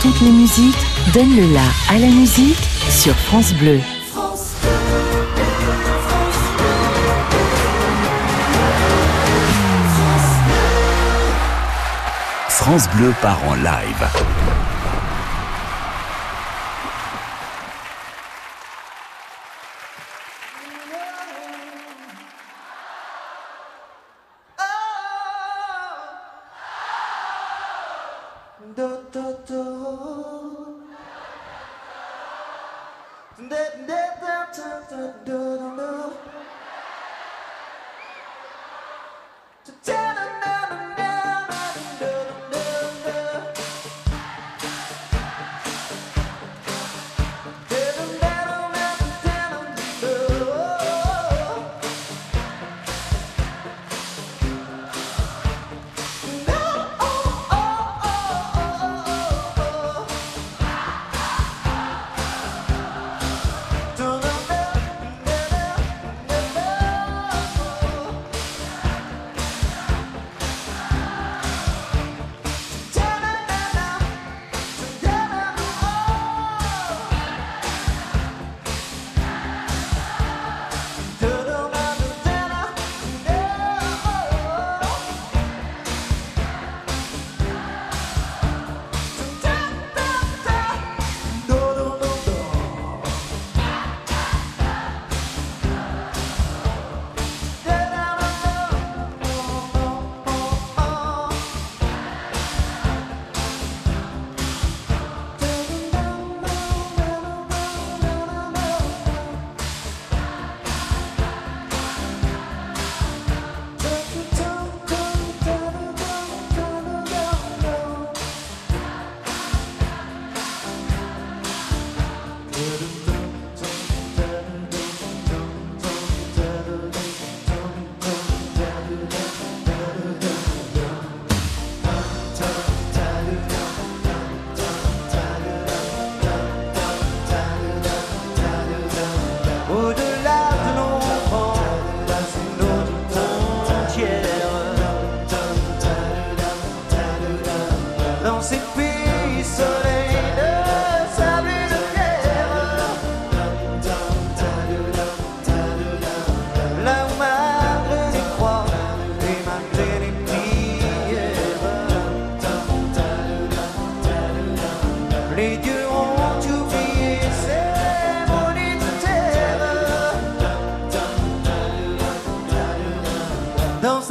Toutes les musiques, donne le la à la musique sur France Bleu. France Bleu part en live.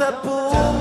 Tapu.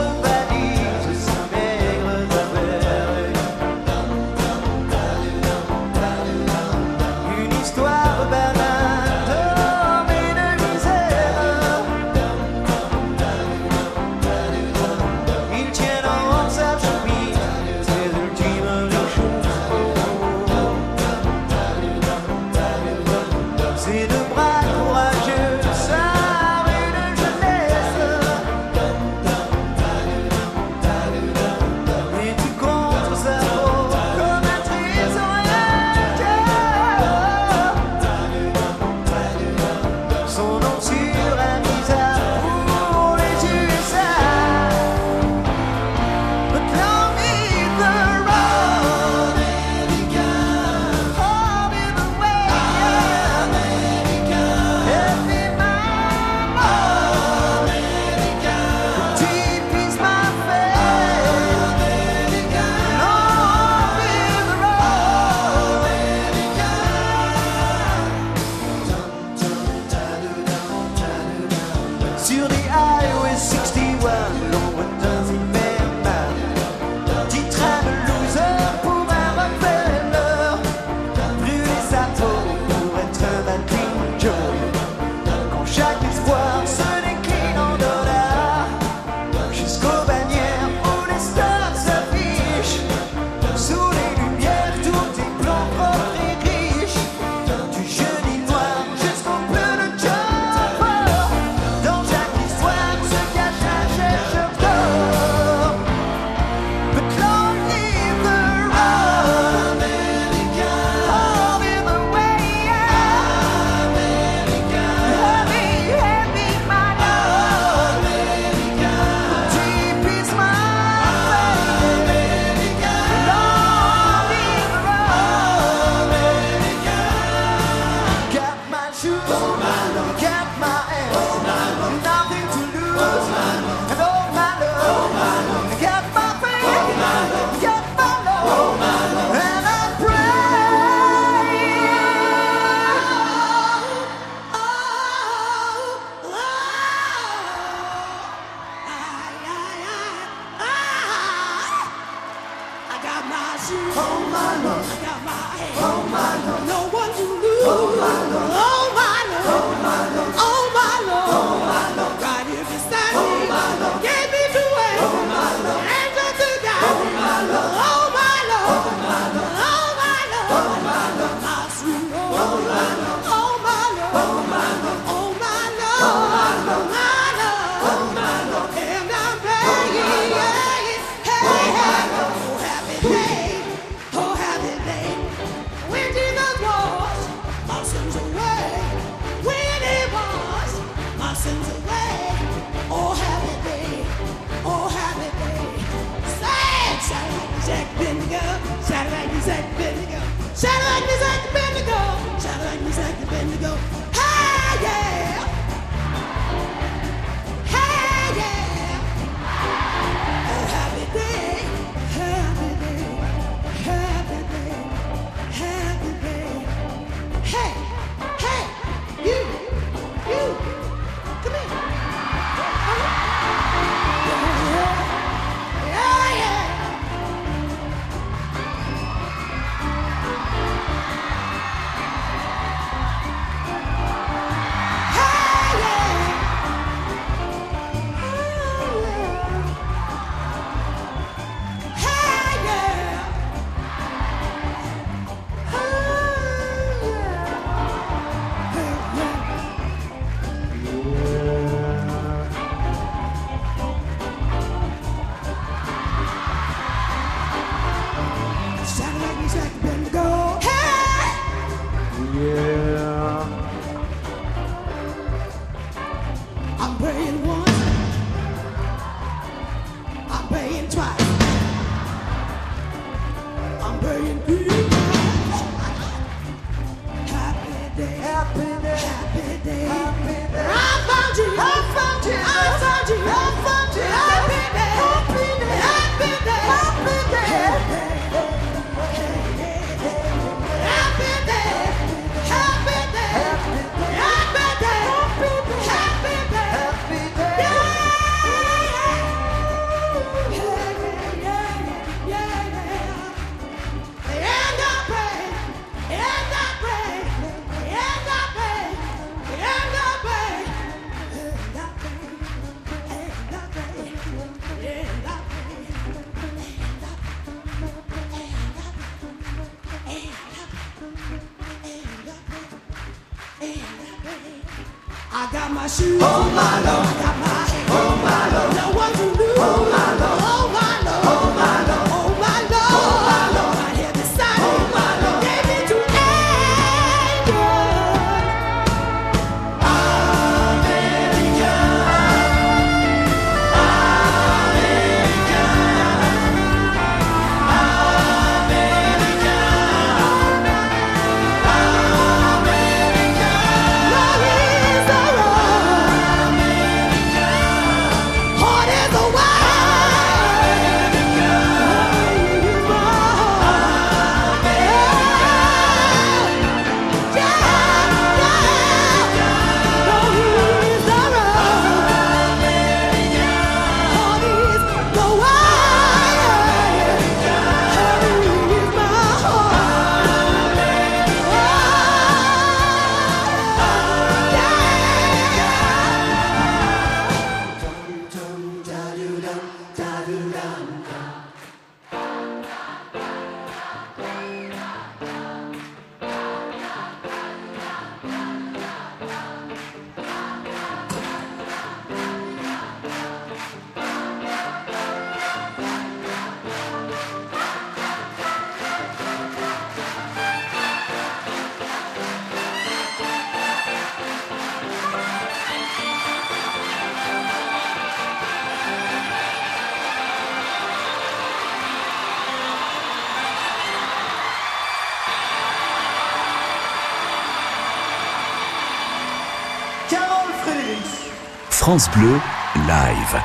France Bleu, live.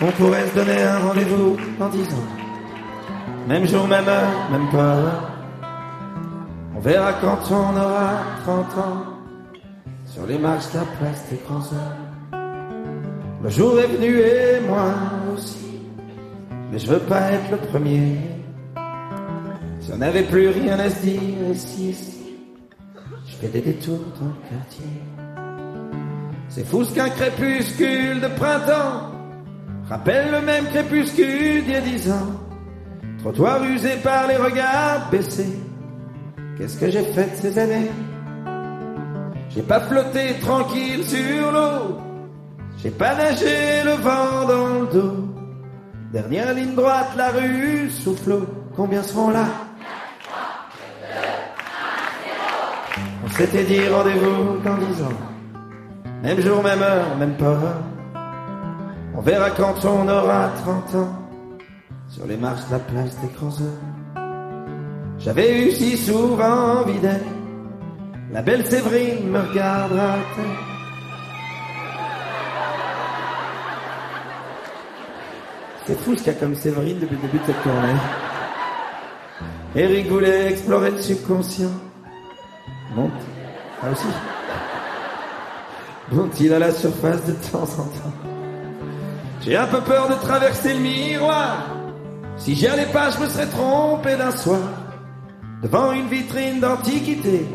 On pourrait se donner un rendez-vous dans dix ans. Même jour, même heure, même pas. On verra quand on aura 30 ans. Sur les marches de la place des grands. Le jour est venu et moi aussi. Mais je veux pas être le premier. Si on n'avait plus rien à se dire ici, je fais des détours dans le quartier. C'est fou ce qu'un crépuscule de printemps rappelle le même crépuscule d'il y a dix ans. Trottoir usé par les regards baissés. Qu'est-ce que j'ai fait ces années? J'ai pas flotté tranquille sur l'eau. J'ai pas nagé le vent dans le dos. Dernière ligne droite, la rue souffle. Combien seront là? On s'était dit rendez-vous dans dix ans. Même jour, même heure, même pas. On verra quand on aura 30 ans. Sur les marches de la place des grands J'avais eu si souvent envie d'elle. La belle Séverine me regardera. C'est fou ce qu'il y a comme Séverine depuis le début de cette tournée. Eric voulait explorer le subconscient. Monte. Ah aussi. Monte-il à la surface de temps en temps. J'ai un peu peur de traverser le miroir. Si j'y allais pas, je me serais trompé d'un soir. Devant une vitrine d'antiquité.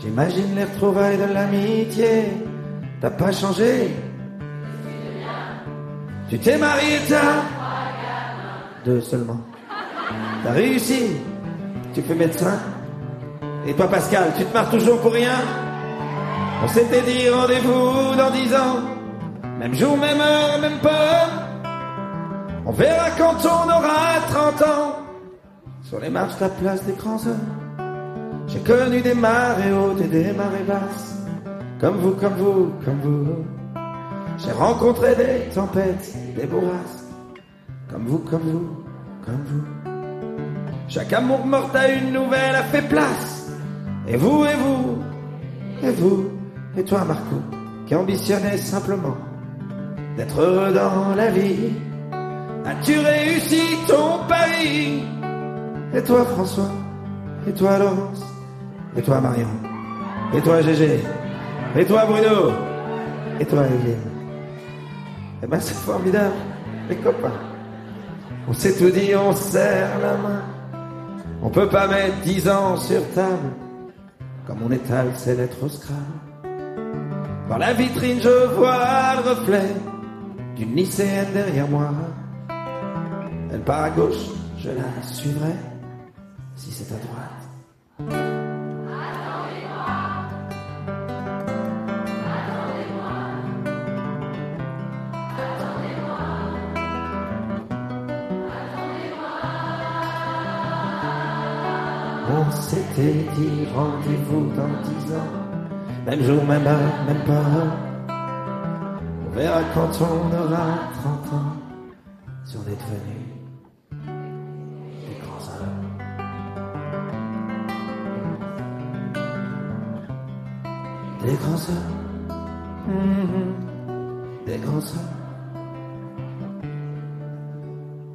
J'imagine les retrouvailles de l'amitié. T'as pas changé. Tu t'es marié, t'as deux seulement. T'as réussi. Tu fais médecin. Et toi, Pascal, tu te marres toujours pour rien On s'était dit rendez-vous dans dix ans. Même jour, même heure, même pas. On verra quand on aura 30 ans. Sur les marches de la place des grands hommes. J'ai connu des marées hautes et des marées basses. Comme vous, comme vous, comme vous. J'ai rencontré des tempêtes, des bourrasques. Comme vous, comme vous, comme vous. Chaque amour mort à une nouvelle a fait place. Et vous, et vous, et vous, et toi, Marco, qui ambitionnais simplement d'être heureux dans la vie. As-tu réussi ton pari? Et toi, François, et toi, Laurence, et toi, Marion, et toi, Gégé, et toi, Bruno, et toi, Evelyne. Eh ben, c'est formidable, les copains. On s'est tout dit, on serre la main. On peut pas mettre dix ans sur table, comme on étale ses lettres au. Dans la vitrine, je vois le reflet d'une lycéenne derrière moi. Elle part à gauche, je la suivrai, si c'est à droite. On s'était dit rendez-vous dans dix ans. Même jour, même heure, même pas. On verra quand on aura 30 ans. Si on est devenu des grands hommes. Des grands hommes. Mhm. Des grands hommes.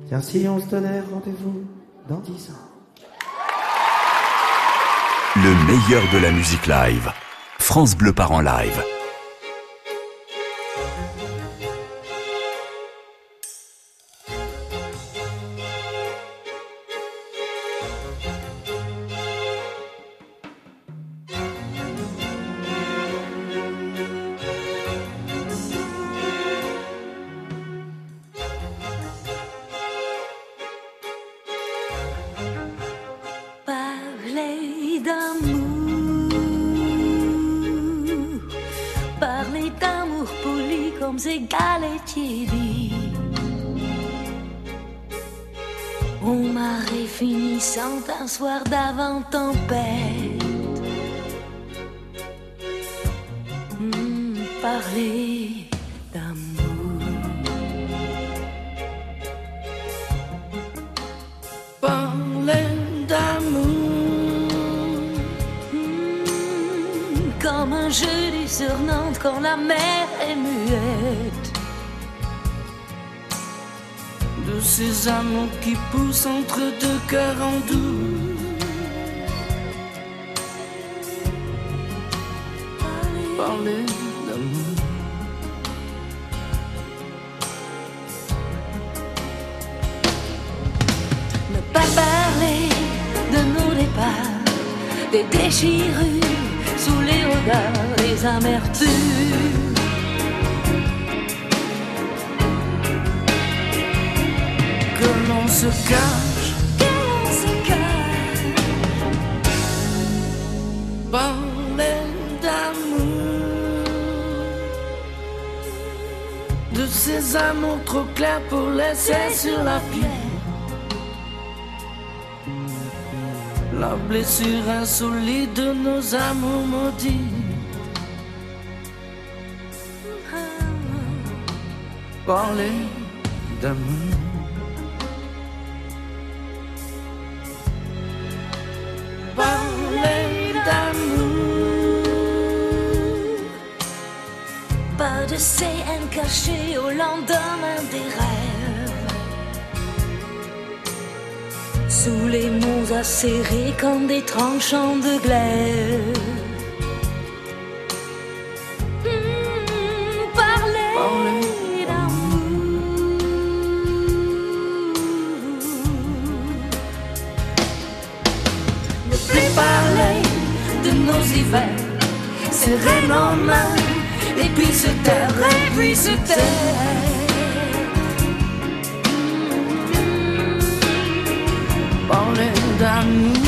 Tiens, si on se donnait rendez-vous dans dix ans. Le meilleur de la musique live. France Bleu part en live. Parler d'amour, Hmm, comme un jeudi sur Nantes quand la mer est muette. de ces amours qui poussent entre deux cœurs en doux. Que l'on se cache, Que l'on se cache, parler d'amour. De ces amours trop clairs pour laisser sur la pierre. La blessure insolite de nos amours maudits. Parler d'amour. Parler d'amour. pas de CN caché au lendemain des rêves. Sous les mots acérés comme des tranchants de glaive. Serrer nos mains, et puis se taire, et puis se taire. Parler d'amour.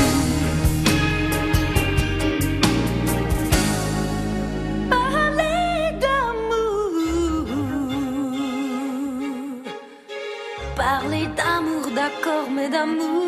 Parler d'amour. Parler d'amour, d'accord, mais d'amour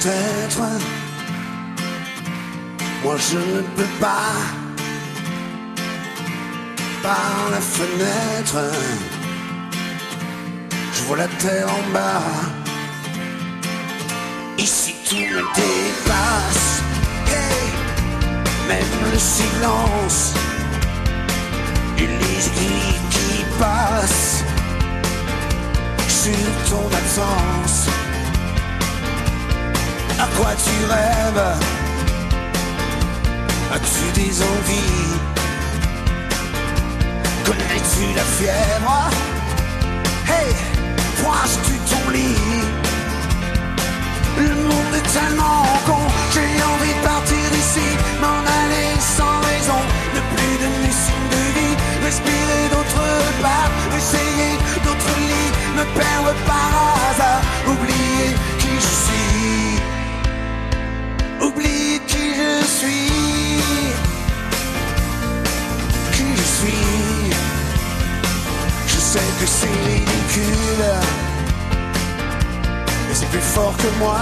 peut-être. Moi je ne peux pas. Par la fenêtre, je vois la terre en bas. Ici tout me dépasse. Hey, même le silence. Les aiguilles qui passent sur ton absence. À quoi tu rêves? As-tu des envies? Connais-tu la fièvre? Hey, pointes-tu ton lit? Le monde est tellement con J'ai envie de partir d'ici M'en aller sans raison. Ne plus donner signe de vie Respirer d'autre part Essayer d'autres lits Me perdre par hasard Oublier qui je suis suis, qui je suis. Je sais que c'est ridicule, mais c'est plus fort que moi.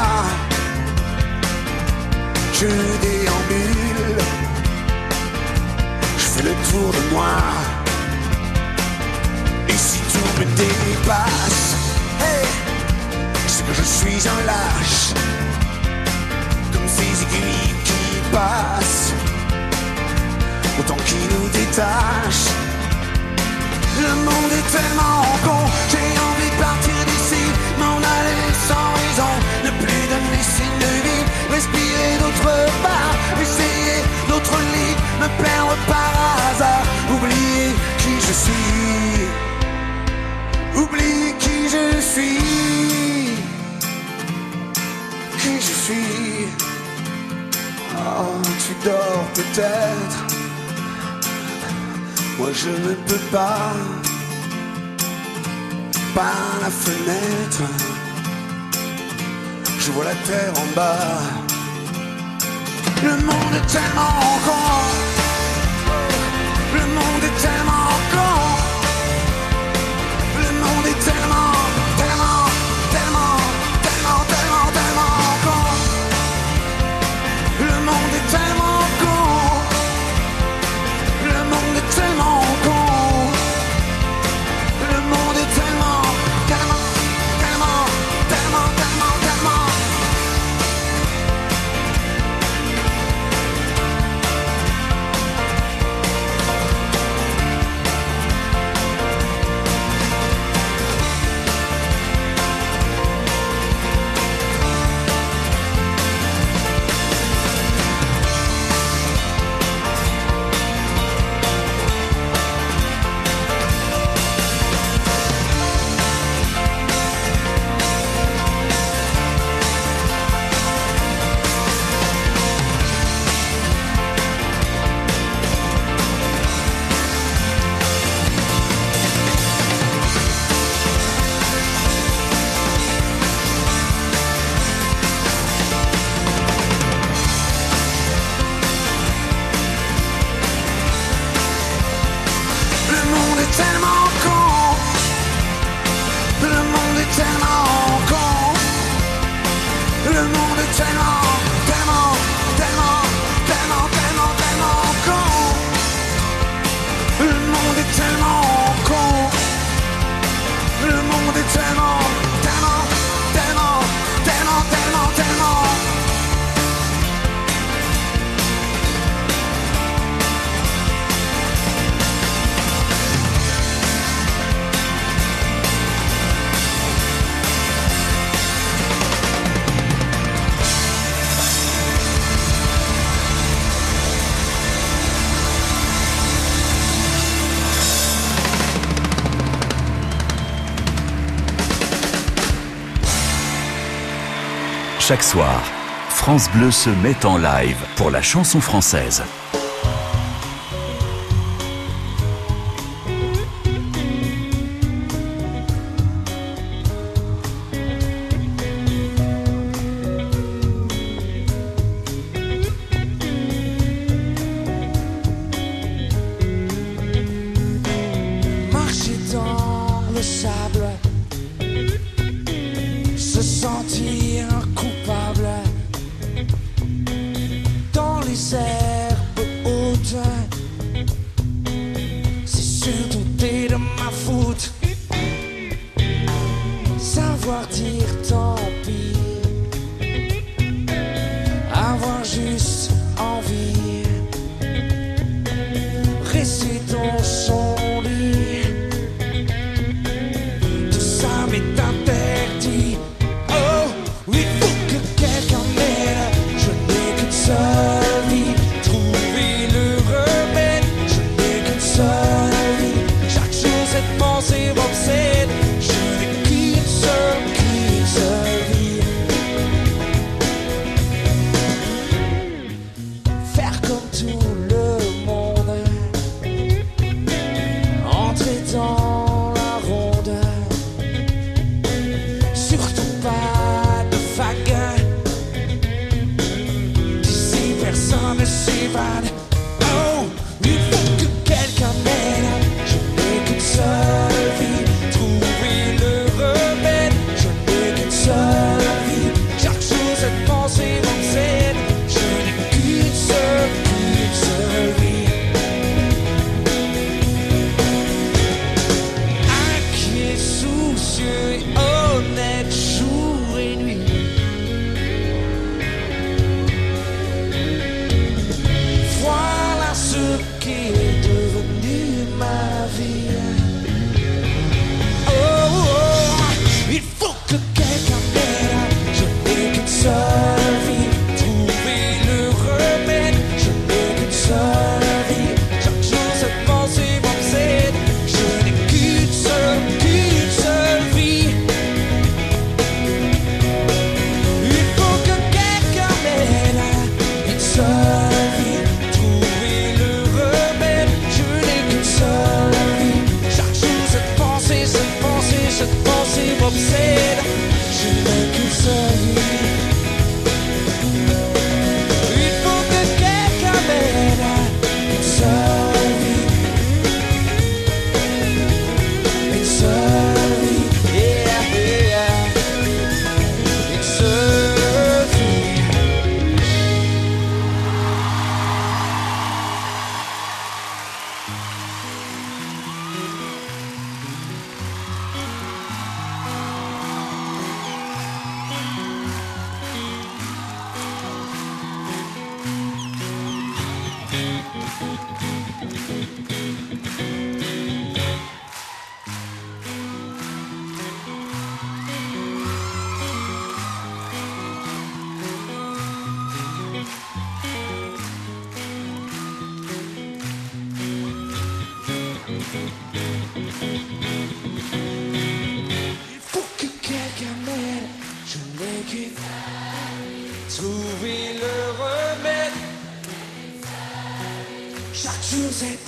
Je déambule, je fais le tour de moi. Et si tout me dépasse, c'est que je suis un lâche comme ces aiguilles autant qui nous détachent. Le monde est tellement con, j'ai envie de partir d'ici, m'en aller sans raison, ne plus donner signe de vie, respirer d'autre part, essayer d'autres lits, me perdre par hasard, oublier qui je suis, oublier qui je suis qui je suis. Tu dors peut-être. Moi je ne peux pas. Par la fenêtre, je vois la terre en bas. Le monde est tellement con. Le monde est tellement Chaque soir, France Bleu se met en live pour la chanson française. presser ton sang. Il faut que quelqu'un m'aide, je n'ai qu'une Trouver le remède. Chaque jour c'est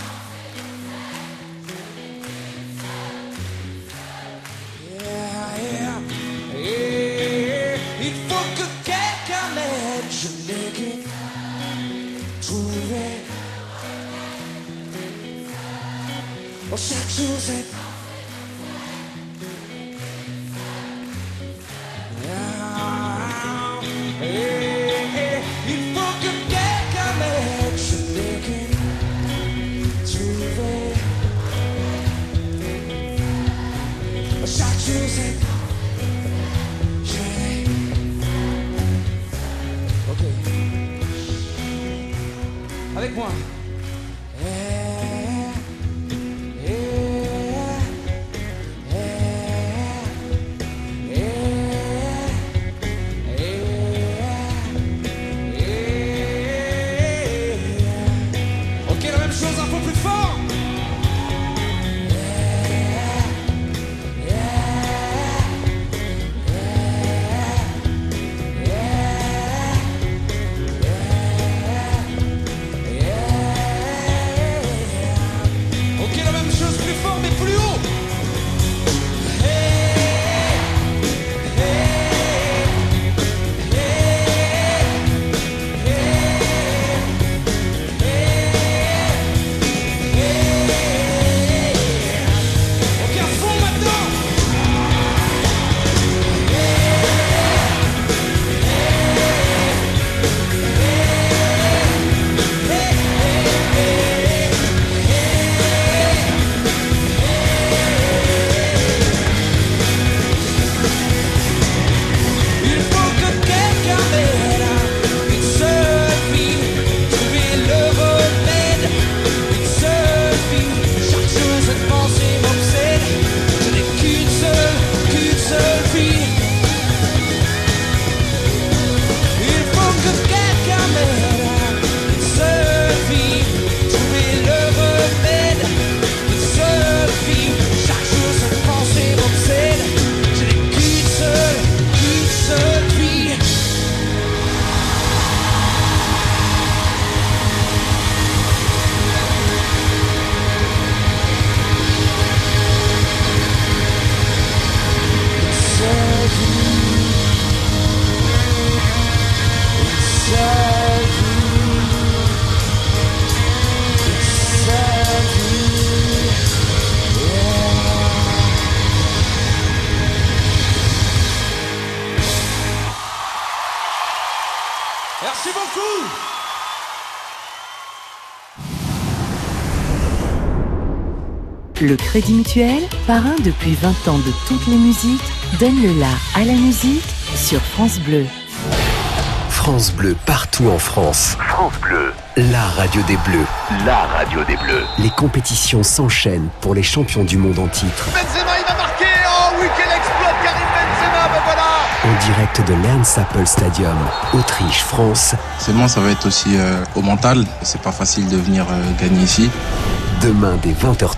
Le Crédit Mutuel, parrain depuis 20 ans de toutes les musiques, donne le la à la musique sur France Bleu. France Bleu partout en France. France Bleu, La radio des Bleus. la radio des Bleus. Les compétitions s'enchaînent pour les champions du monde en titre. Benzema, il va marquer Oh oui, quel exploit Karim Benzema, ben voilà En direct de l'Ernst Apple Stadium, Autriche, France. Forcément, ça va être aussi euh, au mental. C'est pas facile de venir euh, gagner ici. Demain dès 20h30.